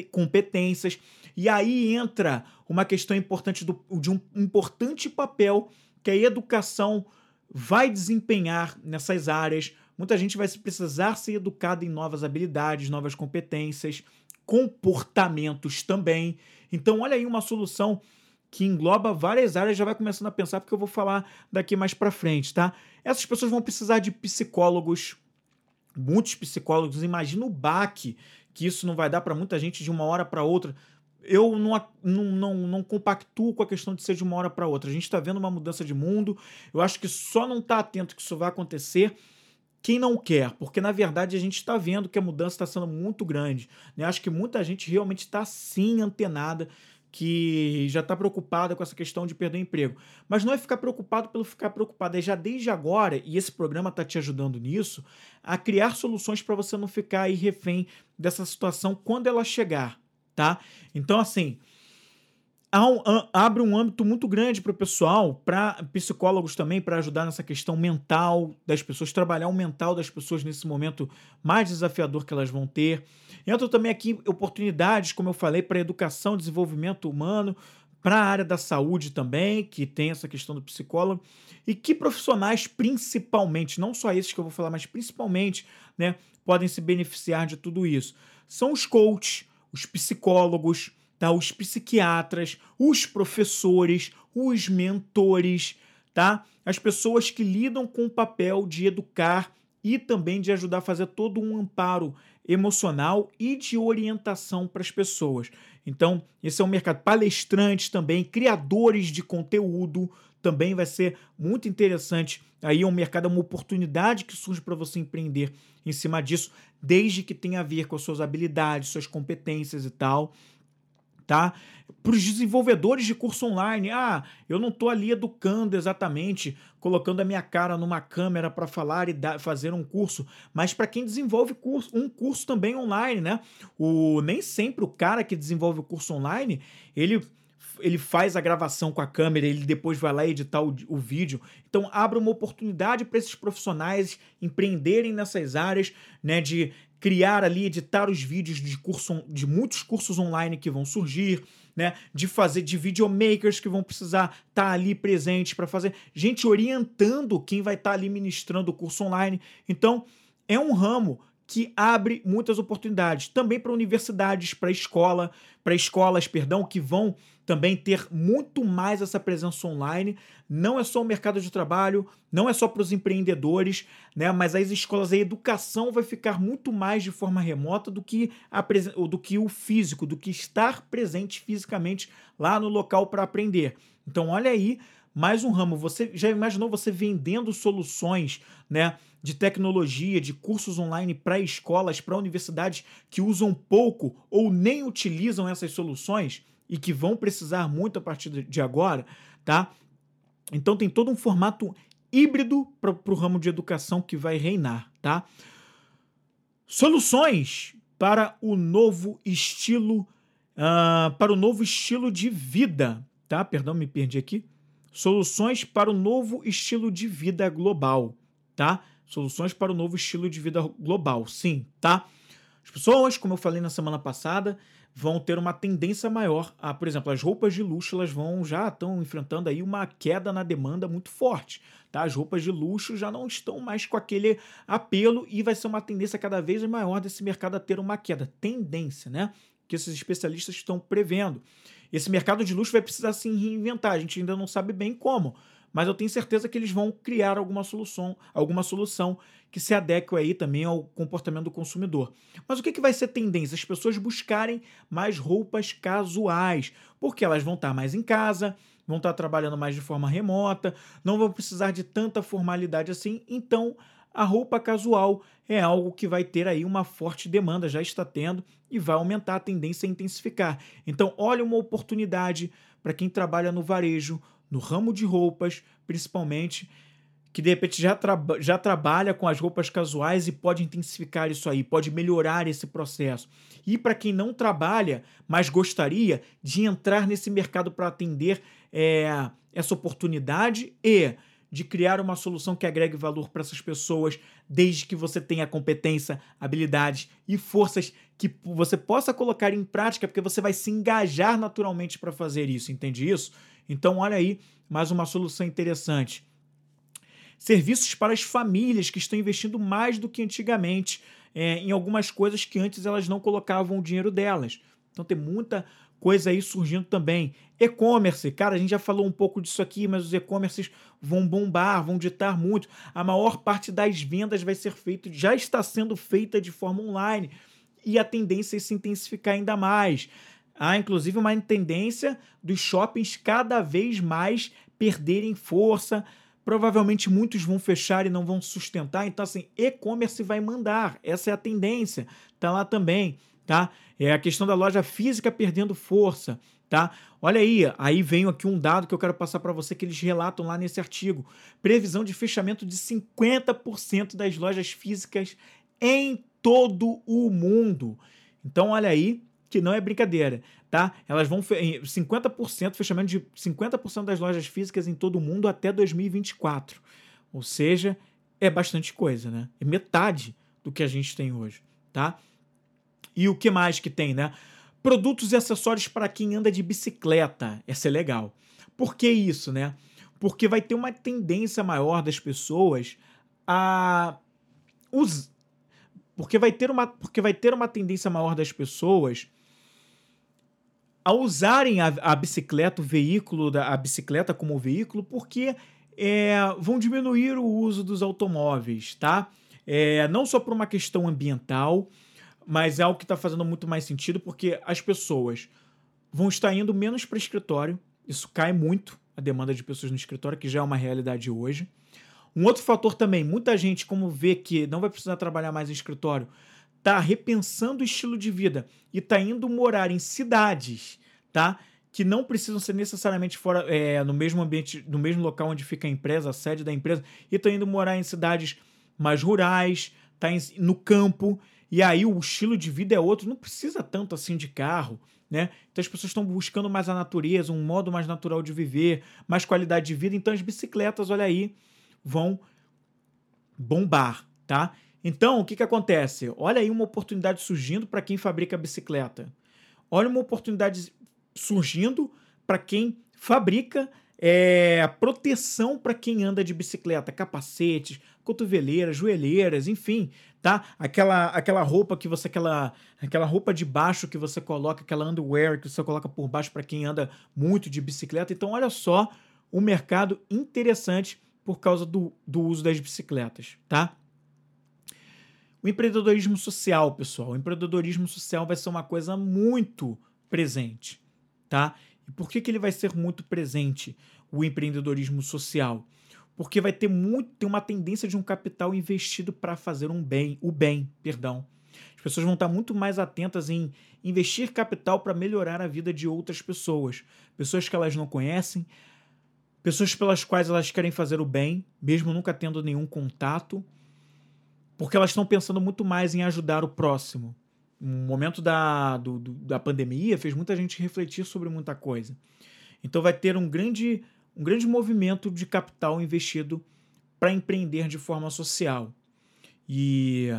competências. E aí entra uma questão importante do, de um importante papel que a educação vai desempenhar nessas áreas. Muita gente vai precisar ser educada em novas habilidades, novas competências, comportamentos também. Então, olha aí uma solução que engloba várias áreas, já vai começando a pensar, porque eu vou falar daqui mais para frente, tá? Essas pessoas vão precisar de psicólogos, muitos psicólogos, imagina o baque que isso não vai dar para muita gente de uma hora para outra. Eu não, não, não, não compactuo com a questão de ser de uma hora para outra. A gente está vendo uma mudança de mundo. Eu acho que só não está atento que isso vai acontecer quem não quer, porque na verdade a gente está vendo que a mudança está sendo muito grande. Né? Acho que muita gente realmente está sim antenada que já está preocupada com essa questão de perder o emprego. Mas não é ficar preocupado pelo ficar preocupado, é já desde agora, e esse programa está te ajudando nisso, a criar soluções para você não ficar aí refém dessa situação quando ela chegar, tá? Então, assim, um, abre um âmbito muito grande para o pessoal, para psicólogos também, para ajudar nessa questão mental das pessoas, trabalhar o mental das pessoas nesse momento mais desafiador que elas vão ter. Entra também aqui oportunidades, como eu falei, para educação, desenvolvimento humano, para a área da saúde também, que tem essa questão do psicólogo, e que profissionais, principalmente, não só esses que eu vou falar, mas principalmente, né, podem se beneficiar de tudo isso. São os coaches, os psicólogos, tá? Os psiquiatras, os professores, os mentores, tá? As pessoas que lidam com o papel de educar e também de ajudar a fazer todo um amparo emocional e de orientação para as pessoas. Então, esse é um mercado palestrantes também, criadores de conteúdo, também vai ser muito interessante. Aí é um mercado, é uma oportunidade que surge para você empreender em cima disso, desde que tenha a ver com as suas habilidades, suas competências e tal tá? Para os desenvolvedores de curso online, ah, eu não estou ali educando exatamente, colocando a minha cara numa câmera para falar e dar, fazer um curso, mas para quem desenvolve curso, um curso também online, né? O, nem sempre o cara que desenvolve o curso online, ele ele faz a gravação com a câmera, ele depois vai lá editar o, o vídeo. Então, abre uma oportunidade para esses profissionais empreenderem nessas áreas, né, de criar ali, editar os vídeos de curso, de muitos cursos online que vão surgir, né? De fazer de videomakers que vão precisar estar tá ali presentes para fazer, gente orientando quem vai estar tá ali ministrando o curso online. Então, é um ramo que abre muitas oportunidades também para universidades, para escola, para escolas, perdão, que vão também ter muito mais essa presença online. Não é só o mercado de trabalho, não é só para os empreendedores, né? Mas as escolas, a educação vai ficar muito mais de forma remota do que, a, do que o físico, do que estar presente fisicamente lá no local para aprender. Então, olha aí mais um ramo. Você já imaginou você vendendo soluções, né, de tecnologia, de cursos online para escolas, para universidades que usam pouco ou nem utilizam essas soluções e que vão precisar muito a partir de agora, tá? Então tem todo um formato híbrido para o ramo de educação que vai reinar, tá? Soluções para o novo estilo, uh, para o novo estilo de vida, tá? Perdão, me perdi aqui. Soluções para o novo estilo de vida global, tá? Soluções para o novo estilo de vida global, sim, tá? As pessoas, como eu falei na semana passada, vão ter uma tendência maior a, por exemplo, as roupas de luxo, elas vão já estão enfrentando aí uma queda na demanda muito forte, tá? As roupas de luxo já não estão mais com aquele apelo e vai ser uma tendência cada vez maior desse mercado a ter uma queda. Tendência, né? Que esses especialistas estão prevendo. Esse mercado de luxo vai precisar se reinventar. A gente ainda não sabe bem como, mas eu tenho certeza que eles vão criar alguma solução, alguma solução que se adeque aí também ao comportamento do consumidor. Mas o que, que vai ser tendência? As pessoas buscarem mais roupas casuais, porque elas vão estar mais em casa, vão estar trabalhando mais de forma remota, não vão precisar de tanta formalidade assim, então a roupa casual é algo que vai ter aí uma forte demanda, já está tendo, e vai aumentar a tendência a intensificar. Então, olha uma oportunidade para quem trabalha no varejo, no ramo de roupas, principalmente, que de repente já, já trabalha com as roupas casuais e pode intensificar isso aí, pode melhorar esse processo. E para quem não trabalha, mas gostaria de entrar nesse mercado para atender é, essa oportunidade e de criar uma solução que agregue valor para essas pessoas, desde que você tenha competência, habilidades e forças que você possa colocar em prática, porque você vai se engajar naturalmente para fazer isso, entende isso? Então, olha aí, mais uma solução interessante. Serviços para as famílias que estão investindo mais do que antigamente é, em algumas coisas que antes elas não colocavam o dinheiro delas. Então, tem muita coisa aí surgindo também. E-commerce, cara, a gente já falou um pouco disso aqui, mas os e-commerces vão bombar, vão ditar muito. A maior parte das vendas vai ser feita, já está sendo feita de forma online e a tendência é se intensificar ainda mais. Há inclusive uma tendência dos shoppings cada vez mais perderem força. Provavelmente muitos vão fechar e não vão sustentar. Então, assim, e-commerce vai mandar. Essa é a tendência. Tá lá também tá? É a questão da loja física perdendo força, tá? Olha aí, aí vem aqui um dado que eu quero passar para você que eles relatam lá nesse artigo. Previsão de fechamento de 50% das lojas físicas em todo o mundo. Então, olha aí, que não é brincadeira, tá? Elas vão 50%, fechamento de 50% das lojas físicas em todo o mundo até 2024. Ou seja, é bastante coisa, né? É metade do que a gente tem hoje, tá? E o que mais que tem, né? Produtos e acessórios para quem anda de bicicleta. Essa é legal. Por que isso, né? Porque vai ter uma tendência maior das pessoas a us... porque vai ter uma porque vai ter uma tendência maior das pessoas a usarem a, a bicicleta, o veículo, da, a bicicleta como veículo, porque é, vão diminuir o uso dos automóveis, tá? É, não só por uma questão ambiental, mas é algo que está fazendo muito mais sentido, porque as pessoas vão estar indo menos para escritório, isso cai muito a demanda de pessoas no escritório, que já é uma realidade hoje. Um outro fator também, muita gente, como vê que não vai precisar trabalhar mais em escritório, está repensando o estilo de vida e está indo morar em cidades, tá? Que não precisam ser necessariamente fora é, no mesmo ambiente, no mesmo local onde fica a empresa, a sede da empresa, e está indo morar em cidades mais rurais, tá em, no campo, e aí o estilo de vida é outro, não precisa tanto assim de carro, né? Então as pessoas estão buscando mais a natureza, um modo mais natural de viver, mais qualidade de vida. Então as bicicletas, olha aí, vão bombar, tá? Então, o que, que acontece? Olha aí uma oportunidade surgindo para quem fabrica bicicleta. Olha uma oportunidade surgindo para quem fabrica é, proteção para quem anda de bicicleta, capacetes, cotoveleiras, joelheiras, enfim, tá? Aquela aquela roupa que você aquela aquela roupa de baixo que você coloca, aquela underwear que você coloca por baixo para quem anda muito de bicicleta. Então, olha só um mercado interessante por causa do, do uso das bicicletas, tá? O empreendedorismo social, pessoal, o empreendedorismo social vai ser uma coisa muito presente, tá? E por que, que ele vai ser muito presente, o empreendedorismo social? Porque vai ter muito, tem uma tendência de um capital investido para fazer um bem, o bem, perdão. As pessoas vão estar muito mais atentas em investir capital para melhorar a vida de outras pessoas, pessoas que elas não conhecem, pessoas pelas quais elas querem fazer o bem, mesmo nunca tendo nenhum contato porque elas estão pensando muito mais em ajudar o próximo. O momento da, do, do, da pandemia fez muita gente refletir sobre muita coisa. Então vai ter um grande, um grande movimento de capital investido para empreender de forma social. E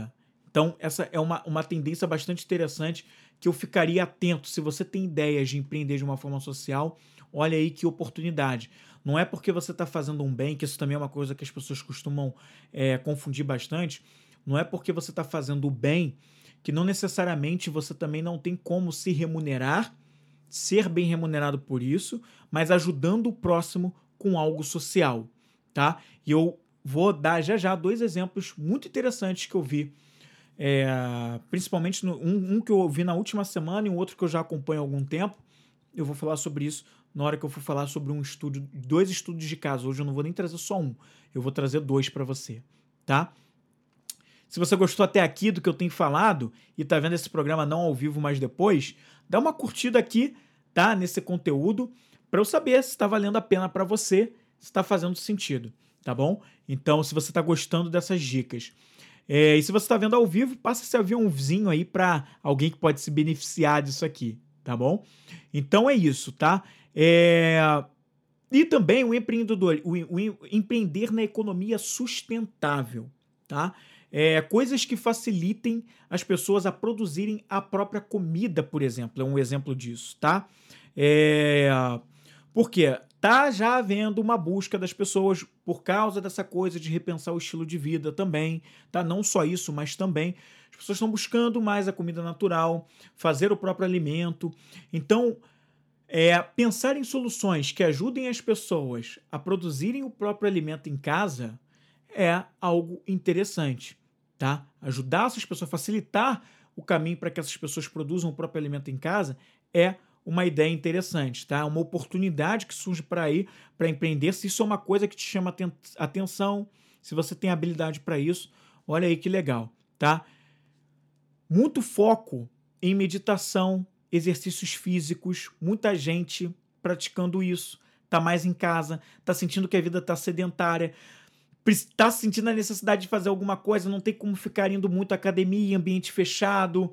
então essa é uma, uma tendência bastante interessante que eu ficaria atento. Se você tem ideias de empreender de uma forma social, olha aí que oportunidade. Não é porque você está fazendo um bem, que isso também é uma coisa que as pessoas costumam é, confundir bastante não é porque você está fazendo o bem que não necessariamente você também não tem como se remunerar, ser bem remunerado por isso, mas ajudando o próximo com algo social, tá? E eu vou dar já já dois exemplos muito interessantes que eu vi, é, principalmente no, um, um, que eu vi na última semana e um outro que eu já acompanho há algum tempo. Eu vou falar sobre isso na hora que eu for falar sobre um estudo, dois estudos de caso. Hoje eu não vou nem trazer só um, eu vou trazer dois para você, tá? Se você gostou até aqui do que eu tenho falado e tá vendo esse programa não ao vivo, mas depois, dá uma curtida aqui, tá? Nesse conteúdo, para eu saber se está valendo a pena para você, se está fazendo sentido, tá bom? Então, se você está gostando dessas dicas. É, e se você está vendo ao vivo, passa esse aviãozinho aí para alguém que pode se beneficiar disso aqui, tá bom? Então é isso, tá? É... E também o empreendedor, o, o empreender na economia sustentável, tá? É, coisas que facilitem as pessoas a produzirem a própria comida, por exemplo, é um exemplo disso, tá? É, porque tá já havendo uma busca das pessoas por causa dessa coisa de repensar o estilo de vida também, tá? Não só isso, mas também as pessoas estão buscando mais a comida natural, fazer o próprio alimento. Então, é, pensar em soluções que ajudem as pessoas a produzirem o próprio alimento em casa é algo interessante tá? Ajudar essas pessoas, facilitar o caminho para que essas pessoas produzam o próprio alimento em casa é uma ideia interessante, tá? Uma oportunidade que surge para aí para empreender. Se isso é uma coisa que te chama atenção, se você tem habilidade para isso, olha aí que legal, tá? Muito foco em meditação, exercícios físicos, muita gente praticando isso, tá mais em casa, tá sentindo que a vida tá sedentária está sentindo a necessidade de fazer alguma coisa, não tem como ficar indo muito à academia, ambiente fechado,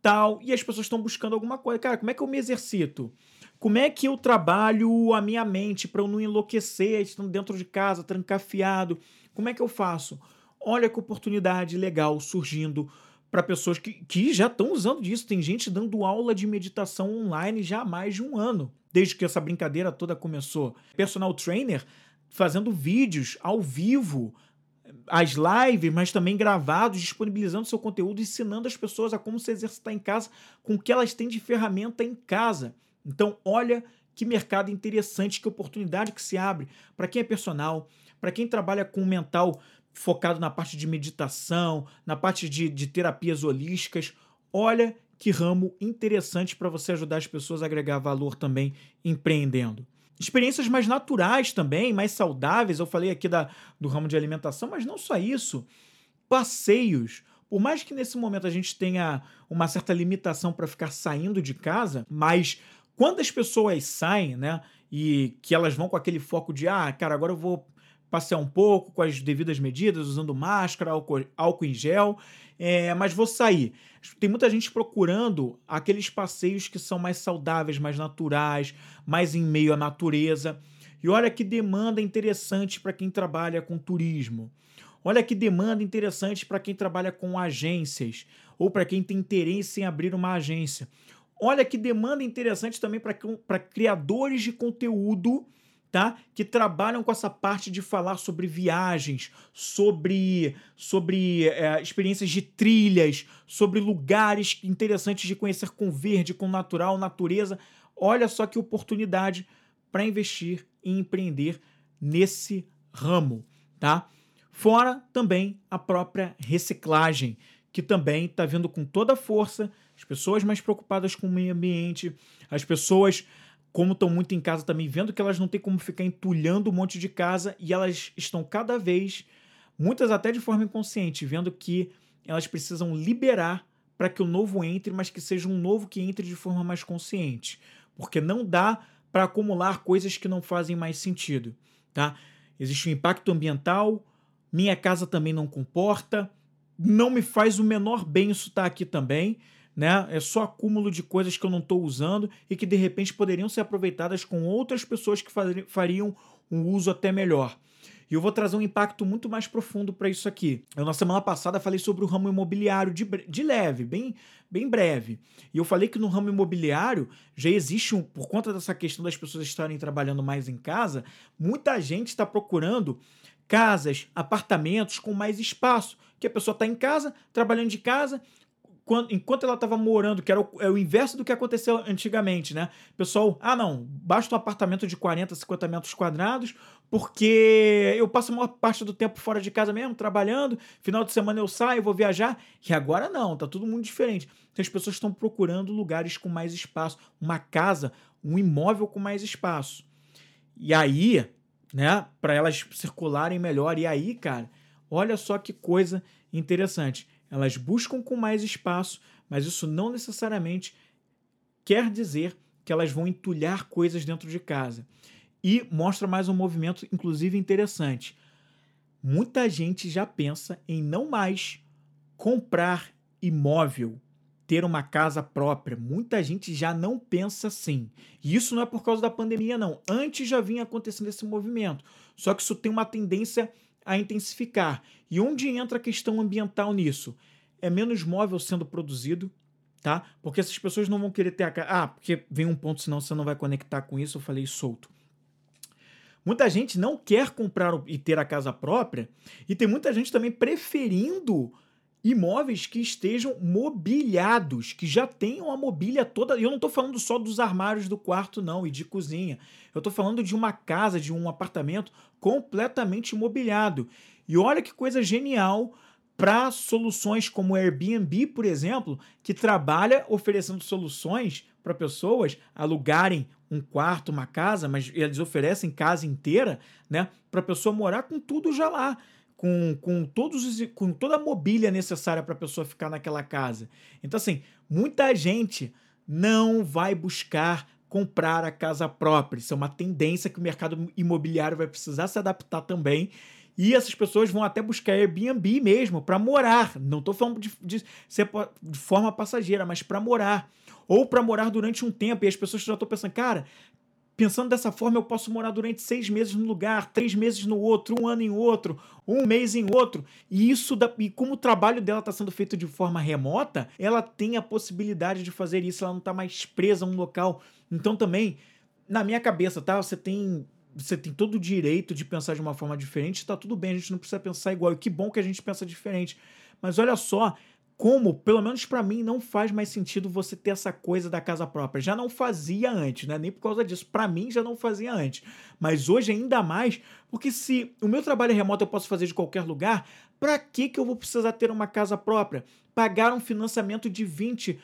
tal, e as pessoas estão buscando alguma coisa. Cara, como é que eu me exercito? Como é que eu trabalho a minha mente para eu não enlouquecer estando dentro de casa, trancafiado? Como é que eu faço? Olha que oportunidade legal surgindo para pessoas que, que já estão usando disso. Tem gente dando aula de meditação online já há mais de um ano, desde que essa brincadeira toda começou. Personal trainer fazendo vídeos ao vivo, as lives, mas também gravados, disponibilizando seu conteúdo, ensinando as pessoas a como se exercitar em casa com o que elas têm de ferramenta em casa, Então, olha que mercado interessante, que oportunidade que se abre para quem é personal, para quem trabalha com mental focado na parte de meditação, na parte de, de terapias holísticas. Olha que ramo interessante para você ajudar as pessoas a agregar valor também empreendendo. Experiências mais naturais também, mais saudáveis. Eu falei aqui da, do ramo de alimentação, mas não só isso. Passeios. Por mais que nesse momento a gente tenha uma certa limitação para ficar saindo de casa, mas quando as pessoas saem, né, e que elas vão com aquele foco de, ah, cara, agora eu vou passear um pouco com as devidas medidas, usando máscara, álcool, álcool em gel, é, mas vou sair. Tem muita gente procurando aqueles passeios que são mais saudáveis, mais naturais, mais em meio à natureza. E olha que demanda interessante para quem trabalha com turismo. Olha que demanda interessante para quem trabalha com agências ou para quem tem interesse em abrir uma agência. Olha que demanda interessante também para criadores de conteúdo tá? Que trabalham com essa parte de falar sobre viagens, sobre, sobre é, experiências de trilhas, sobre lugares interessantes de conhecer com verde, com natural, natureza. Olha só que oportunidade para investir e empreender nesse ramo, tá? Fora também a própria reciclagem, que também está vindo com toda a força, as pessoas mais preocupadas com o meio ambiente, as pessoas como estão muito em casa também, vendo que elas não têm como ficar entulhando um monte de casa e elas estão cada vez, muitas até de forma inconsciente, vendo que elas precisam liberar para que o novo entre, mas que seja um novo que entre de forma mais consciente, porque não dá para acumular coisas que não fazem mais sentido, tá? Existe um impacto ambiental, minha casa também não comporta, não me faz o menor bem isso estar tá aqui também né? É só acúmulo de coisas que eu não estou usando e que de repente poderiam ser aproveitadas com outras pessoas que fariam um uso até melhor. E eu vou trazer um impacto muito mais profundo para isso aqui. Eu, na semana passada, falei sobre o ramo imobiliário de, de leve, bem, bem breve. E eu falei que no ramo imobiliário já existe, um, por conta dessa questão das pessoas estarem trabalhando mais em casa, muita gente está procurando casas, apartamentos com mais espaço. Que a pessoa está em casa, trabalhando de casa, enquanto ela estava morando, que era o, é o inverso do que aconteceu antigamente, né? Pessoal, ah, não, basta um apartamento de 40, 50 metros quadrados, porque eu passo a maior parte do tempo fora de casa mesmo, trabalhando, final de semana eu saio, vou viajar, e agora não, tá tudo muito diferente. Então, as pessoas estão procurando lugares com mais espaço, uma casa, um imóvel com mais espaço. E aí, né, para elas circularem melhor, e aí, cara, olha só que coisa interessante elas buscam com mais espaço, mas isso não necessariamente quer dizer que elas vão entulhar coisas dentro de casa. E mostra mais um movimento, inclusive, interessante. Muita gente já pensa em não mais comprar imóvel, ter uma casa própria. Muita gente já não pensa assim. E isso não é por causa da pandemia, não. Antes já vinha acontecendo esse movimento. Só que isso tem uma tendência a intensificar. E onde entra a questão ambiental nisso? É menos móvel sendo produzido, tá? Porque essas pessoas não vão querer ter a. Ah, porque vem um ponto, senão você não vai conectar com isso. Eu falei solto. Muita gente não quer comprar e ter a casa própria, e tem muita gente também preferindo imóveis que estejam mobiliados, que já tenham a mobília toda. Eu não estou falando só dos armários do quarto, não, e de cozinha. Eu estou falando de uma casa, de um apartamento completamente mobiliado. E olha que coisa genial para soluções como o Airbnb, por exemplo, que trabalha oferecendo soluções para pessoas alugarem um quarto, uma casa, mas eles oferecem casa inteira, né, para a pessoa morar com tudo já lá com, com, todos os, com toda a mobília necessária para a pessoa ficar naquela casa. Então, assim, muita gente não vai buscar comprar a casa própria. Isso é uma tendência que o mercado imobiliário vai precisar se adaptar também. E essas pessoas vão até buscar Airbnb mesmo para morar. Não estou falando de, de, de forma passageira, mas para morar. Ou para morar durante um tempo. E as pessoas já estão pensando, cara, Pensando dessa forma, eu posso morar durante seis meses no lugar, três meses no outro, um ano em outro, um mês em outro. E isso, da, e como o trabalho dela está sendo feito de forma remota, ela tem a possibilidade de fazer isso, ela não está mais presa a um local. Então também, na minha cabeça, tá? Você tem você tem todo o direito de pensar de uma forma diferente, está tudo bem, a gente não precisa pensar igual. E que bom que a gente pensa diferente. Mas olha só como, pelo menos para mim, não faz mais sentido você ter essa coisa da casa própria. Já não fazia antes, né? Nem por causa disso. Para mim já não fazia antes. Mas hoje ainda mais, porque se o meu trabalho remoto eu posso fazer de qualquer lugar, para que que eu vou precisar ter uma casa própria? Pagar um financiamento de 20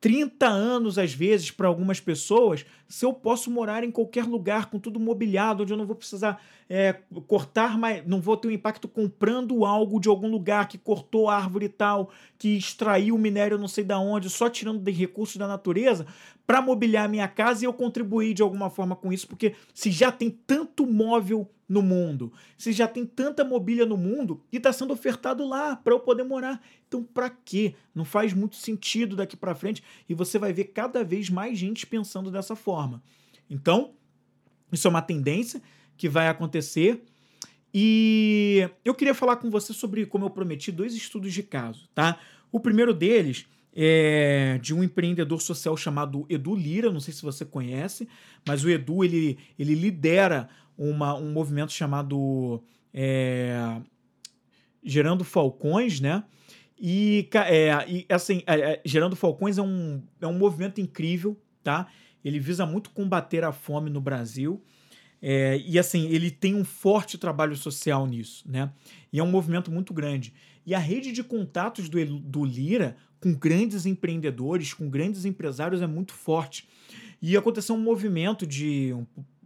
30 anos, às vezes, para algumas pessoas, se eu posso morar em qualquer lugar com tudo mobiliado, onde eu não vou precisar é, cortar mais, não vou ter um impacto comprando algo de algum lugar que cortou a árvore tal, que extraiu o minério não sei da onde, só tirando de recursos da natureza, para mobiliar minha casa e eu contribuir de alguma forma com isso, porque se já tem tanto móvel no mundo. Se já tem tanta mobília no mundo e está sendo ofertado lá para eu poder morar. Então, para quê? Não faz muito sentido daqui para frente e você vai ver cada vez mais gente pensando dessa forma. Então, isso é uma tendência que vai acontecer. E eu queria falar com você sobre, como eu prometi, dois estudos de caso, tá? O primeiro deles é de um empreendedor social chamado Edu Lira, não sei se você conhece, mas o Edu ele, ele lidera uma, um movimento chamado é, Gerando Falcões, né? E, é, e assim, é, é, Gerando Falcões é um, é um movimento incrível, tá? Ele visa muito combater a fome no Brasil. É, e assim, ele tem um forte trabalho social nisso, né? E é um movimento muito grande. E a rede de contatos do, do Lira com grandes empreendedores, com grandes empresários é muito forte. E aconteceu um movimento de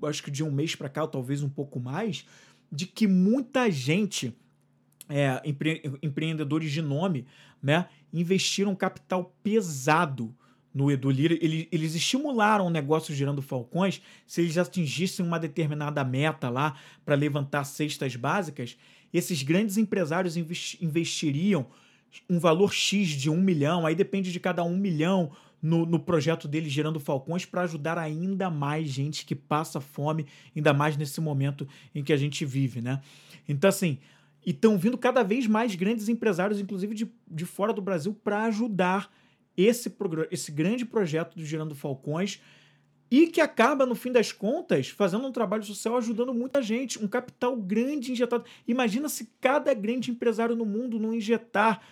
acho que de um mês para cá, ou talvez um pouco mais, de que muita gente, é, empre empreendedores de nome, né, investiram capital pesado no Edu Lira. Eles, eles estimularam o negócio girando falcões se eles atingissem uma determinada meta lá para levantar cestas básicas. Esses grandes empresários investiriam um valor X de um milhão, aí depende de cada um milhão no, no projeto dele Gerando Falcões para ajudar ainda mais gente que passa fome, ainda mais nesse momento em que a gente vive, né? Então, assim, estão vindo cada vez mais grandes empresários, inclusive de, de fora do Brasil, para ajudar esse, esse grande projeto do Gerando Falcões e que acaba, no fim das contas, fazendo um trabalho social ajudando muita gente, um capital grande injetado. Imagina se cada grande empresário no mundo não injetar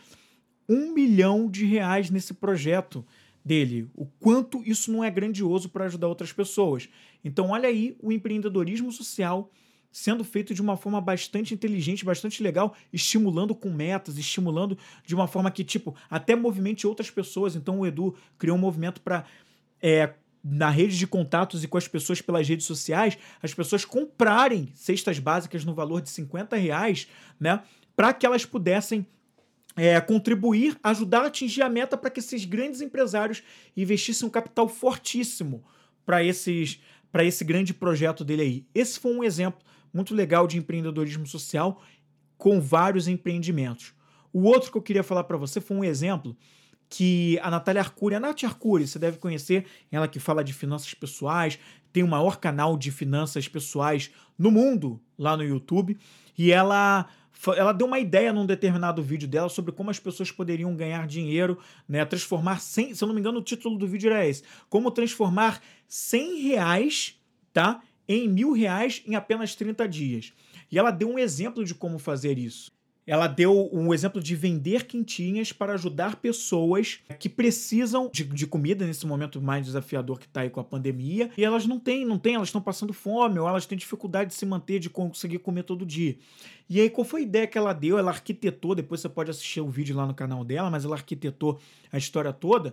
um milhão de reais nesse projeto dele, o quanto isso não é grandioso para ajudar outras pessoas. Então, olha aí o empreendedorismo social sendo feito de uma forma bastante inteligente, bastante legal, estimulando com metas, estimulando de uma forma que, tipo, até movimente outras pessoas. Então, o Edu criou um movimento para. É, na rede de contatos e com as pessoas pelas redes sociais, as pessoas comprarem cestas básicas no valor de 50 reais, né? Para que elas pudessem é, contribuir, ajudar a atingir a meta para que esses grandes empresários investissem um capital fortíssimo para esses para esse grande projeto dele aí. Esse foi um exemplo muito legal de empreendedorismo social com vários empreendimentos. O outro que eu queria falar para você foi um exemplo que a Natália Arcuri, a Nath Arcuri, você deve conhecer, ela que fala de finanças pessoais, tem o maior canal de finanças pessoais no mundo lá no YouTube, e ela ela deu uma ideia num determinado vídeo dela sobre como as pessoas poderiam ganhar dinheiro, né? Transformar 100, se eu não me engano, o título do vídeo era esse: Como transformar 100 reais, tá? Em mil reais em apenas 30 dias. E ela deu um exemplo de como fazer isso ela deu um exemplo de vender quentinhas para ajudar pessoas que precisam de, de comida nesse momento mais desafiador que está aí com a pandemia e elas não têm, não têm, elas estão passando fome ou elas têm dificuldade de se manter, de conseguir comer todo dia. E aí, qual foi a ideia que ela deu? Ela arquitetou, depois você pode assistir o vídeo lá no canal dela, mas ela arquitetou a história toda.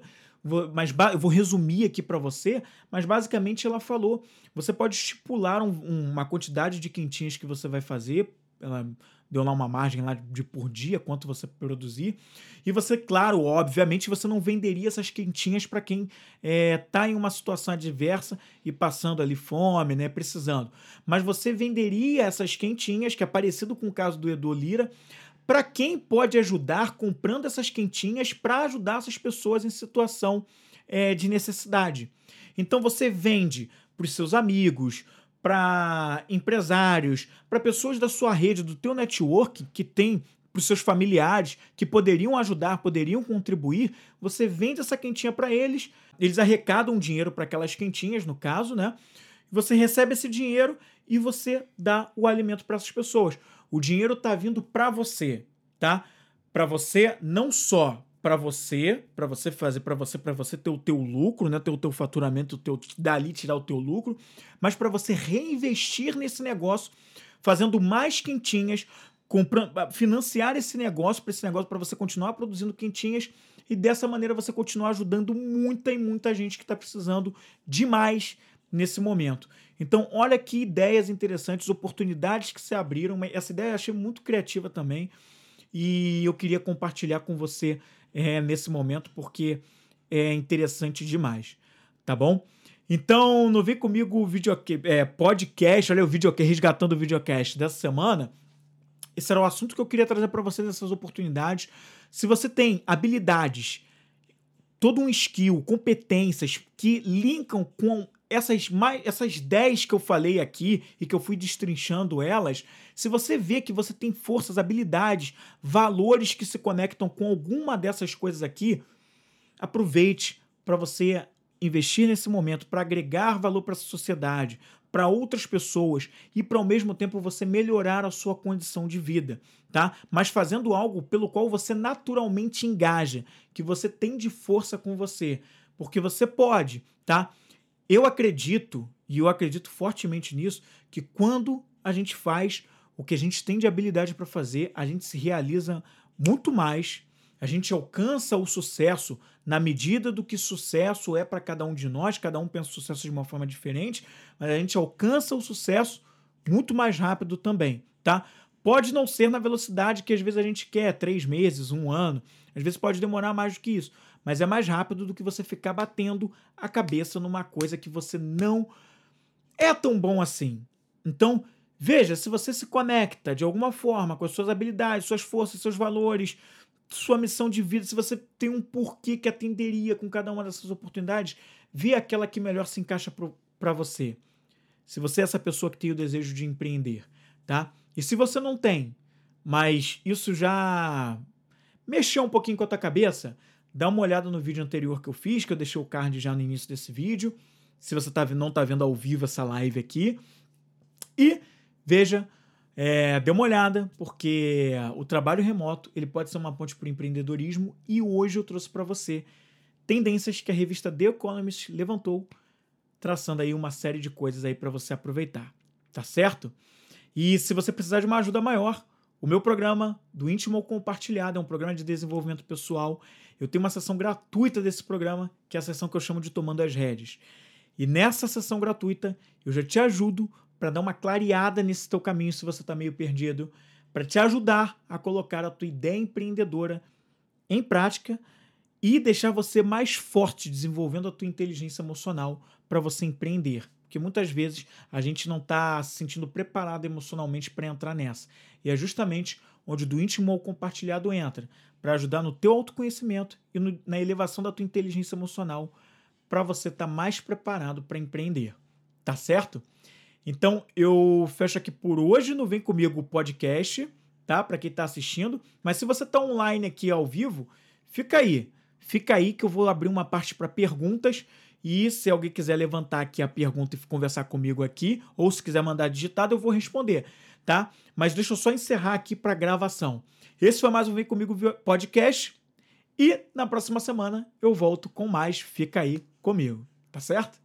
Mas eu vou resumir aqui para você, mas basicamente ela falou: você pode estipular um, uma quantidade de quentinhas que você vai fazer. Ela deu lá uma margem lá de por dia, quanto você produzir. E você, claro, obviamente, você não venderia essas quentinhas para quem está é, em uma situação adversa e passando ali fome, né, precisando. Mas você venderia essas quentinhas, que é parecido com o caso do Edu Lira, para quem pode ajudar comprando essas quentinhas para ajudar essas pessoas em situação é, de necessidade. Então você vende para os seus amigos, para empresários, para pessoas da sua rede, do teu network que tem para os seus familiares que poderiam ajudar, poderiam contribuir, você vende essa quentinha para eles, eles arrecadam dinheiro para aquelas quentinhas, no caso, né? Você recebe esse dinheiro e você dá o alimento para essas pessoas. O dinheiro está vindo para você, tá? Para você não só para você, para você fazer, para você, para você ter o teu lucro, né, ter o teu faturamento, o teu dali tirar o teu lucro, mas para você reinvestir nesse negócio, fazendo mais quentinhas, comprando, financiar esse negócio para esse negócio para você continuar produzindo quentinhas e dessa maneira você continuar ajudando muita e muita gente que está precisando demais nesse momento. Então, olha que ideias interessantes, oportunidades que se abriram. Essa ideia eu achei muito criativa também e eu queria compartilhar com você é, nesse momento porque é interessante demais, tá bom? Então, no Vem Comigo video, é, podcast, olha o vídeo resgatando o videocast dessa semana. Esse era o assunto que eu queria trazer para vocês, essas oportunidades. Se você tem habilidades, todo um skill, competências que linkam com essas mais essas 10 que eu falei aqui e que eu fui destrinchando elas, se você vê que você tem forças, habilidades, valores que se conectam com alguma dessas coisas aqui, aproveite para você investir nesse momento para agregar valor para a sociedade, para outras pessoas e para ao mesmo tempo você melhorar a sua condição de vida, tá? Mas fazendo algo pelo qual você naturalmente engaja, que você tem de força com você, porque você pode, tá? Eu acredito, e eu acredito fortemente nisso, que quando a gente faz o que a gente tem de habilidade para fazer, a gente se realiza muito mais, a gente alcança o sucesso na medida do que sucesso é para cada um de nós, cada um pensa o sucesso de uma forma diferente, mas a gente alcança o sucesso muito mais rápido também, tá? Pode não ser na velocidade que às vezes a gente quer, três meses, um ano, às vezes pode demorar mais do que isso, mas é mais rápido do que você ficar batendo a cabeça numa coisa que você não é tão bom assim. Então, veja, se você se conecta de alguma forma com as suas habilidades, suas forças, seus valores, sua missão de vida, se você tem um porquê que atenderia com cada uma dessas oportunidades, vê aquela que melhor se encaixa para você. Se você é essa pessoa que tem o desejo de empreender, tá? E se você não tem, mas isso já mexeu um pouquinho com a tua cabeça, Dá uma olhada no vídeo anterior que eu fiz, que eu deixei o card já no início desse vídeo. Se você tá, não está vendo ao vivo essa live aqui. E veja, é, dê uma olhada, porque o trabalho remoto ele pode ser uma ponte para o empreendedorismo. E hoje eu trouxe para você tendências que a revista The Economist levantou, traçando aí uma série de coisas aí para você aproveitar. Tá certo? E se você precisar de uma ajuda maior, o meu programa do Íntimo Compartilhado é um programa de desenvolvimento pessoal. Eu tenho uma sessão gratuita desse programa, que é a sessão que eu chamo de Tomando as Redes. E nessa sessão gratuita, eu já te ajudo para dar uma clareada nesse teu caminho se você está meio perdido, para te ajudar a colocar a tua ideia empreendedora em prática e deixar você mais forte desenvolvendo a tua inteligência emocional para você empreender. Porque muitas vezes a gente não está se sentindo preparado emocionalmente para entrar nessa. E é justamente onde do íntimo ao compartilhado entra, para ajudar no teu autoconhecimento e no, na elevação da tua inteligência emocional, para você estar tá mais preparado para empreender. Tá certo? Então eu fecho aqui por hoje no Vem Comigo podcast, tá? Para quem está assistindo. Mas se você está online aqui ao vivo, fica aí. Fica aí que eu vou abrir uma parte para perguntas e se alguém quiser levantar aqui a pergunta e conversar comigo aqui, ou se quiser mandar digitado, eu vou responder, tá? Mas deixa eu só encerrar aqui para gravação. Esse foi mais um Vem Comigo podcast. E na próxima semana eu volto com mais. Fica aí comigo, tá certo?